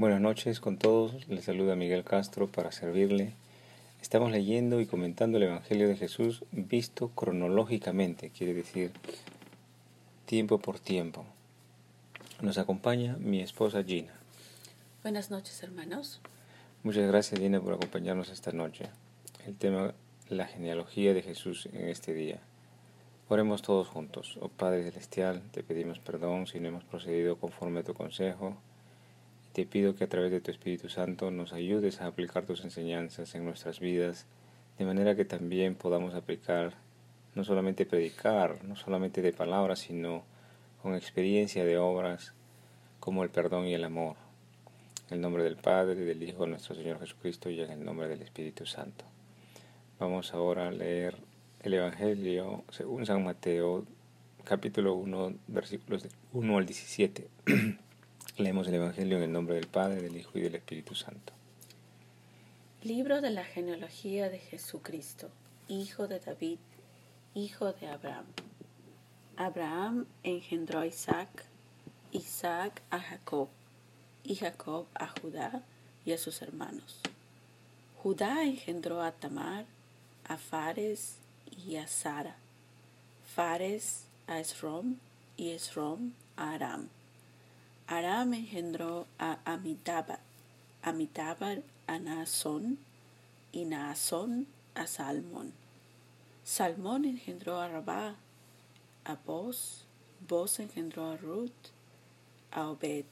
Buenas noches con todos, les saluda Miguel Castro para servirle. Estamos leyendo y comentando el Evangelio de Jesús visto cronológicamente, quiere decir tiempo por tiempo. Nos acompaña mi esposa Gina. Buenas noches hermanos. Muchas gracias Gina por acompañarnos esta noche. El tema, la genealogía de Jesús en este día. Oremos todos juntos. Oh Padre Celestial, te pedimos perdón si no hemos procedido conforme a tu consejo te pido que a través de tu Espíritu Santo nos ayudes a aplicar tus enseñanzas en nuestras vidas, de manera que también podamos aplicar, no solamente predicar, no solamente de palabras, sino con experiencia de obras como el perdón y el amor. En el nombre del Padre, del Hijo, nuestro Señor Jesucristo y en el nombre del Espíritu Santo. Vamos ahora a leer el Evangelio según San Mateo, capítulo 1, versículos 1 al 17. Leemos el Evangelio en el nombre del Padre, del Hijo y del Espíritu Santo. Libro de la genealogía de Jesucristo, hijo de David, hijo de Abraham. Abraham engendró a Isaac, Isaac a Jacob, y Jacob a Judá y a sus hermanos. Judá engendró a Tamar, a Fares y a Sara, Fares a Esrom y Esrom a Aram. Aram engendró a Amitabad, Amitabad a Naasón y Naasón a Salmón. Salmón engendró a Rabá, a Boz, Boz engendró a Ruth, a Obed,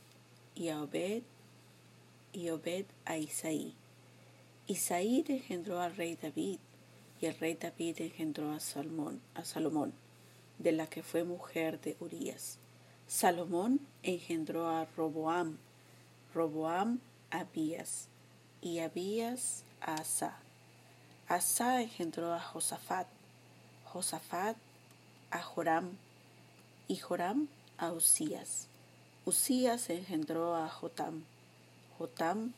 y a Obed, y Obed a Isaí. Isaí engendró al rey David, y el rey David engendró a Salmón, a Salomón, de la que fue mujer de Urías. Salomón engendró a Roboam, Roboam a Abías, y Abías a Asa. Asa engendró a Josafat, Josafat a Joram, y Joram a Usías. Usías engendró a Jotam, Jotam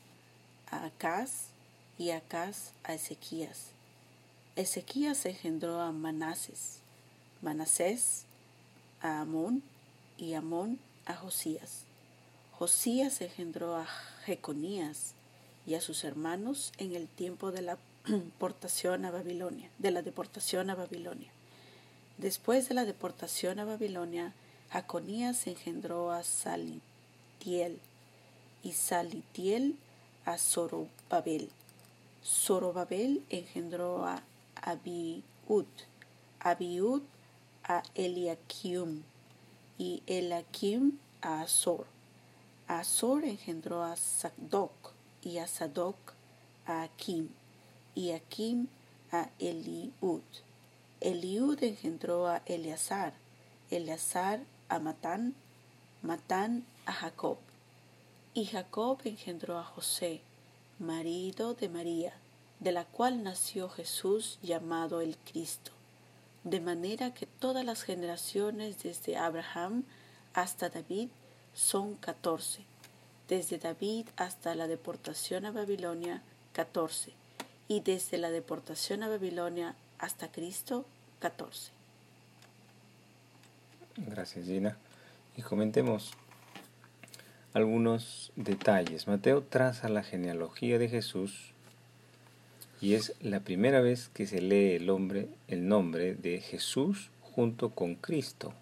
a Acaz, y Acaz a Ezequías. Ezequías engendró a Manases, Manasés a Amón, y Amón a Josías. Josías engendró a Jeconías y a sus hermanos en el tiempo de la deportación a Babilonia, de la deportación a Babilonia. Después de la deportación a Babilonia, Jaconías engendró a Salitiel y Salitiel a Zorobabel. Zorobabel engendró a Abiud, Abiud a Eliakim y Elakim a Azor. Azor engendró a Sadoc y a Sadoc a Akim y Akim a Eliud. Eliud engendró a Eleazar, Eleazar a Matán, Matán a Jacob. Y Jacob engendró a José, marido de María, de la cual nació Jesús llamado el Cristo de manera que todas las generaciones desde Abraham hasta David son catorce, desde David hasta la deportación a Babilonia catorce, y desde la deportación a Babilonia hasta Cristo catorce. Gracias Gina. Y comentemos algunos detalles. Mateo traza la genealogía de Jesús y es la primera vez que se lee el, hombre, el nombre de Jesús junto con Cristo.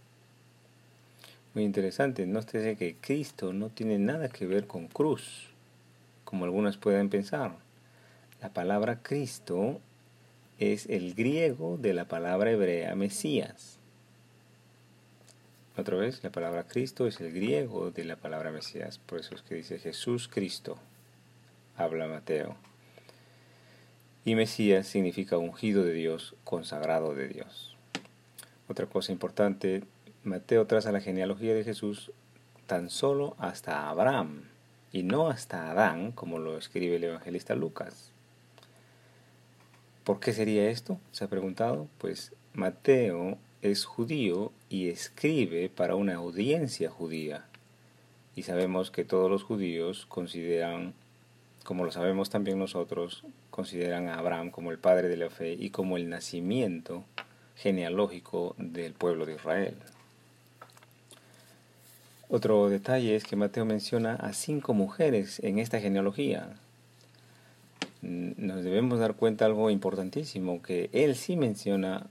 Muy interesante, no sé que Cristo no tiene nada que ver con cruz, como algunos pueden pensar. La palabra Cristo es el griego de la palabra hebrea Mesías. Otra vez, la palabra Cristo es el griego de la palabra Mesías, por eso es que dice Jesús Cristo, habla Mateo. Y Mesías significa ungido de Dios, consagrado de Dios. Otra cosa importante, Mateo traza la genealogía de Jesús tan solo hasta Abraham y no hasta Adán, como lo escribe el evangelista Lucas. ¿Por qué sería esto? Se ha preguntado. Pues Mateo es judío y escribe para una audiencia judía. Y sabemos que todos los judíos consideran como lo sabemos también nosotros, consideran a Abraham como el padre de la fe y como el nacimiento genealógico del pueblo de Israel. Otro detalle es que Mateo menciona a cinco mujeres en esta genealogía. Nos debemos dar cuenta algo importantísimo, que él sí menciona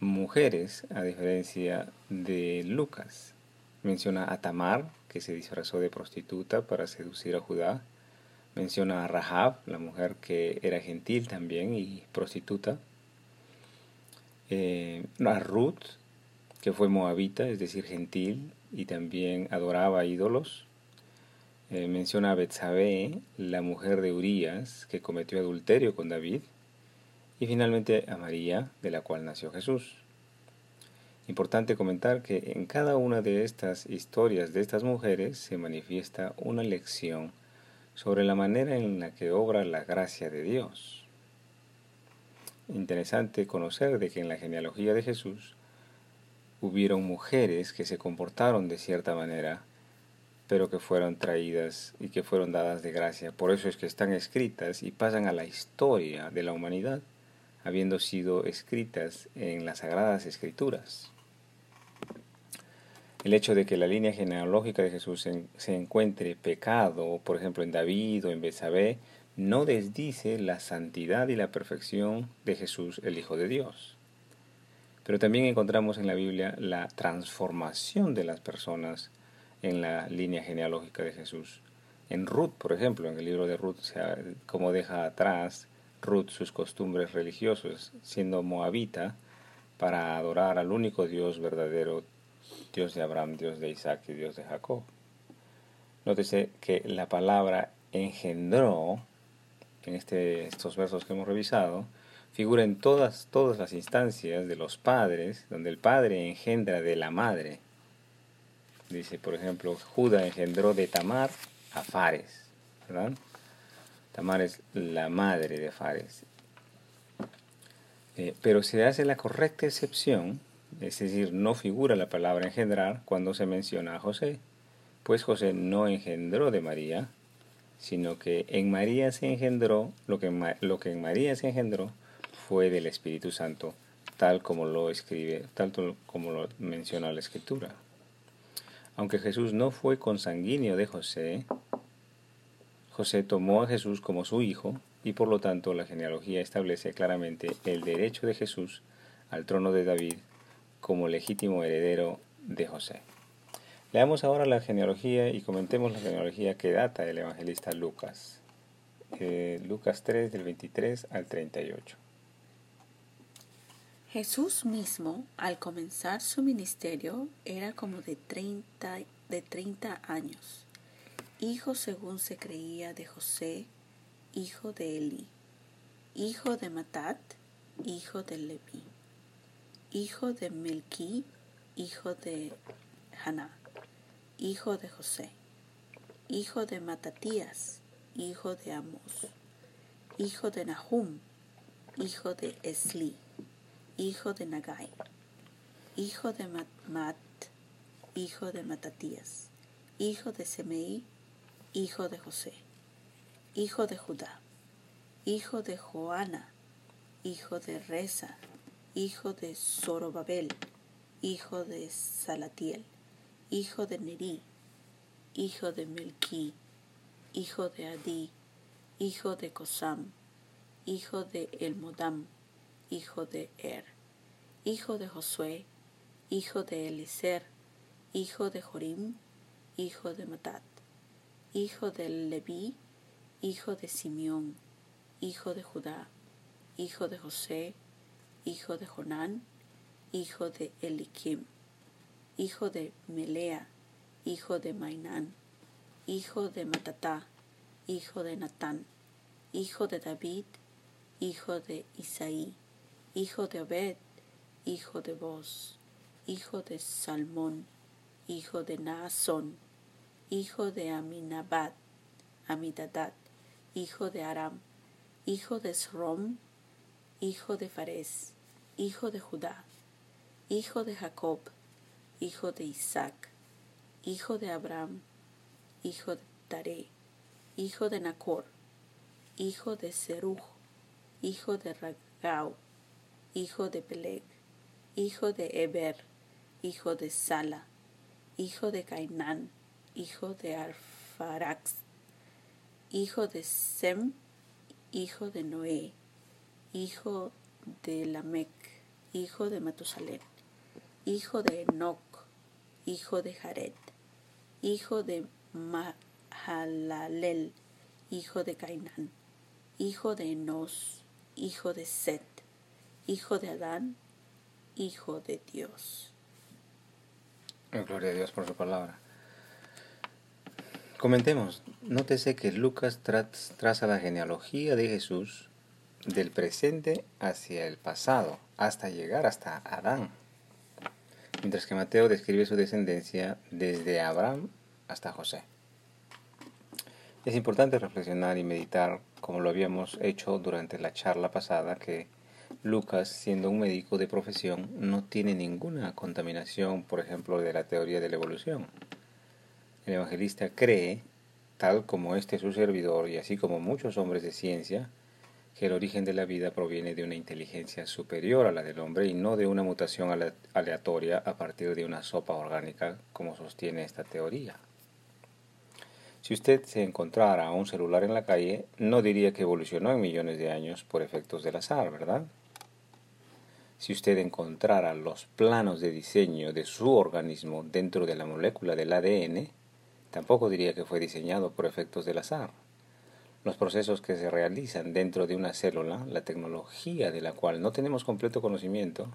mujeres, a diferencia de Lucas. Menciona a Tamar, que se disfrazó de prostituta para seducir a Judá. Menciona a Rahab, la mujer que era gentil también y prostituta. Eh, a Ruth, que fue moabita, es decir, gentil, y también adoraba ídolos. Eh, menciona a Betsabé, la mujer de Urías, que cometió adulterio con David. Y finalmente a María, de la cual nació Jesús. Importante comentar que en cada una de estas historias de estas mujeres se manifiesta una lección sobre la manera en la que obra la gracia de Dios. Interesante conocer de que en la genealogía de Jesús hubieron mujeres que se comportaron de cierta manera, pero que fueron traídas y que fueron dadas de gracia. Por eso es que están escritas y pasan a la historia de la humanidad, habiendo sido escritas en las sagradas escrituras. El hecho de que la línea genealógica de Jesús se, encuentre pecado, por ejemplo en David o en Betsabé, no desdice la santidad y la perfección de Jesús, el Hijo de Dios. Pero también encontramos en la Biblia la transformación de las personas en la línea genealógica de Jesús. En Ruth, por ejemplo, en el libro de Ruth, como deja atrás Ruth sus costumbres religiosas, siendo moabita, para adorar al único Dios verdadero Dios de Abraham, Dios de Isaac y Dios de Jacob. Nótese que la palabra engendró, en este, estos versos que hemos revisado, figura en todas, todas las instancias de los padres, donde el padre engendra de la madre. Dice, por ejemplo, Judá engendró de Tamar a Fares, ¿verdad? Tamar es la madre de Fares. Eh, pero se hace la correcta excepción es decir, no figura la palabra engendrar cuando se menciona a José, pues José no engendró de María, sino que en María se engendró, lo que, lo que en María se engendró fue del Espíritu Santo, tal como lo escribe, tal como lo menciona la Escritura. Aunque Jesús no fue consanguíneo de José, José tomó a Jesús como su hijo y por lo tanto la genealogía establece claramente el derecho de Jesús al trono de David como legítimo heredero de José. Leamos ahora la genealogía y comentemos la genealogía que data del evangelista Lucas. Eh, Lucas 3 del 23 al 38. Jesús mismo, al comenzar su ministerio, era como de 30, de 30 años, hijo según se creía de José, hijo de Eli, hijo de Matat, hijo de Leví hijo de Melquí, hijo de Haná, hijo de José, hijo de Matatías, hijo de Amos, hijo de Nahum, hijo de Esli, hijo de Nagai, hijo de Mat, hijo de Matatías, hijo de Semei, hijo de José, hijo de Judá, hijo de Joana, hijo de Reza, hijo de Zorobabel, hijo de Salatiel, hijo de Neri, hijo de Melquí, hijo de Adí, hijo de Cosam, hijo de Elmodam, hijo de Er, hijo de Josué, hijo de Eliser, hijo de Jorim, hijo de Matat, hijo de Leví, hijo de Simeón, hijo de Judá, hijo de José, hijo de Jonán, hijo de Elikim, hijo de Melea, hijo de Mainán, hijo de Matatá, hijo de Natán, hijo de David, hijo de Isaí, hijo de Obed, hijo de Boz, hijo de Salmón, hijo de Naasón, hijo de Aminabad, Amidadad, hijo de Aram, hijo de Srom, hijo de Fares, hijo de Judá, hijo de Jacob, hijo de Isaac, hijo de Abraham, hijo de Taré, hijo de Nacor, hijo de Seruj, hijo de Ragau, hijo de Peleg, hijo de Eber, hijo de Sala, hijo de Cainán, hijo de Arfarax, hijo de Sem, hijo de Noé, hijo de Lamec, hijo de Matusalén, hijo de Enoch, hijo de Jared, hijo de Mahalalel, hijo de Cainán, hijo de Enos, hijo de Set, hijo de Adán, hijo de Dios. Gloria a Dios por su palabra. Comentemos, nótese que Lucas traza la genealogía de Jesús del presente hacia el pasado, hasta llegar hasta Adán, mientras que Mateo describe su descendencia desde Abraham hasta José. Es importante reflexionar y meditar, como lo habíamos hecho durante la charla pasada, que Lucas, siendo un médico de profesión, no tiene ninguna contaminación, por ejemplo, de la teoría de la evolución. El evangelista cree, tal como este su servidor y así como muchos hombres de ciencia, que el origen de la vida proviene de una inteligencia superior a la del hombre y no de una mutación aleatoria a partir de una sopa orgánica, como sostiene esta teoría. Si usted se encontrara un celular en la calle, no diría que evolucionó en millones de años por efectos del azar, ¿verdad? Si usted encontrara los planos de diseño de su organismo dentro de la molécula del ADN, tampoco diría que fue diseñado por efectos del azar. Los procesos que se realizan dentro de una célula, la tecnología de la cual no tenemos completo conocimiento,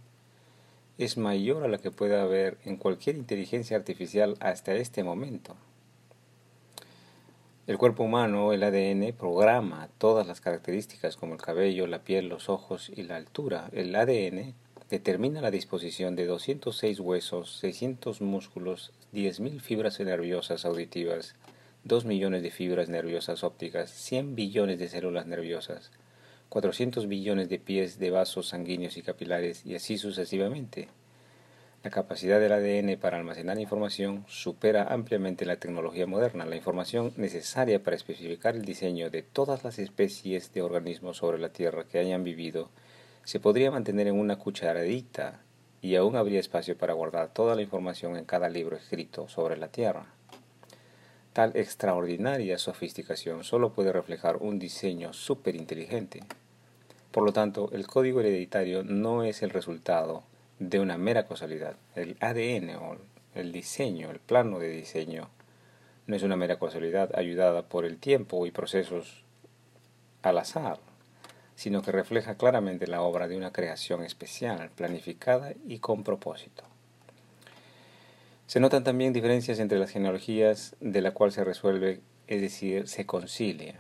es mayor a la que pueda haber en cualquier inteligencia artificial hasta este momento. El cuerpo humano, el ADN, programa todas las características como el cabello, la piel, los ojos y la altura. El ADN determina la disposición de 206 huesos, 600 músculos, 10.000 fibras nerviosas auditivas, 2 millones de fibras nerviosas ópticas, 100 billones de células nerviosas, 400 billones de pies de vasos sanguíneos y capilares y así sucesivamente. La capacidad del ADN para almacenar información supera ampliamente la tecnología moderna. La información necesaria para especificar el diseño de todas las especies de organismos sobre la Tierra que hayan vivido se podría mantener en una cucharadita y aún habría espacio para guardar toda la información en cada libro escrito sobre la Tierra. Tal extraordinaria sofisticación solo puede reflejar un diseño superinteligente. Por lo tanto, el código hereditario no es el resultado de una mera casualidad. El ADN o el diseño, el plano de diseño, no es una mera casualidad ayudada por el tiempo y procesos al azar, sino que refleja claramente la obra de una creación especial, planificada y con propósito. Se notan también diferencias entre las genealogías de la cual se resuelve, es decir, se concilia,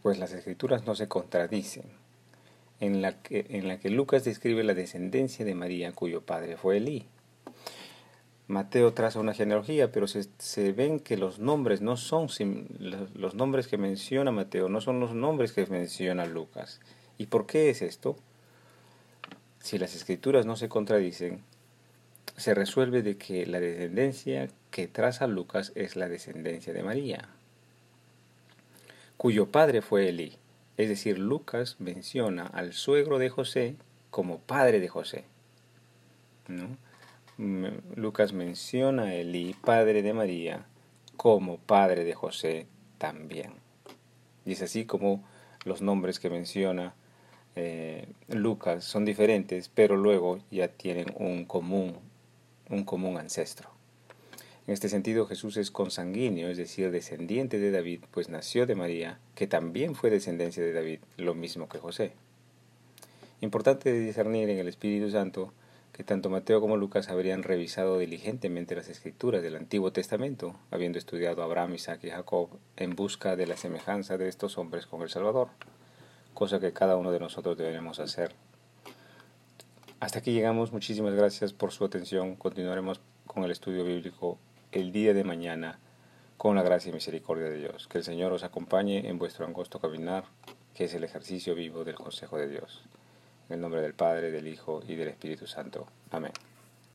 pues las escrituras no se contradicen en la, que, en la que Lucas describe la descendencia de María, cuyo padre fue Elí. Mateo traza una genealogía, pero se, se, ven que los nombres no son los nombres que menciona Mateo, no son los nombres que menciona Lucas. ¿Y por qué es esto? Si las escrituras no se contradicen, se resuelve de que la descendencia que traza Lucas es la descendencia de María, cuyo padre fue Elí. Es decir, Lucas menciona al suegro de José como padre de José. Lucas menciona a Elí, padre de María, como padre de José también. Y es así como los nombres que menciona eh, Lucas son diferentes, pero luego ya tienen un común, un común ancestro. En este sentido, Jesús es consanguíneo, es decir, descendiente de David, pues nació de María, que también fue descendencia de David, lo mismo que José. Importante discernir en el Espíritu Santo que tanto Mateo como Lucas habrían revisado diligentemente las escrituras del Antiguo Testamento, habiendo estudiado a Abraham, Isaac y Jacob en busca de la semejanza de estos hombres con el Salvador, cosa que cada uno de nosotros deberemos hacer. Hasta aquí llegamos, muchísimas gracias por su atención, continuaremos con el estudio bíblico el día de mañana con la gracia y misericordia de Dios. Que el Señor os acompañe en vuestro angosto caminar, que es el ejercicio vivo del consejo de Dios. En el nombre del Padre, del Hijo y del Espíritu Santo. Amén.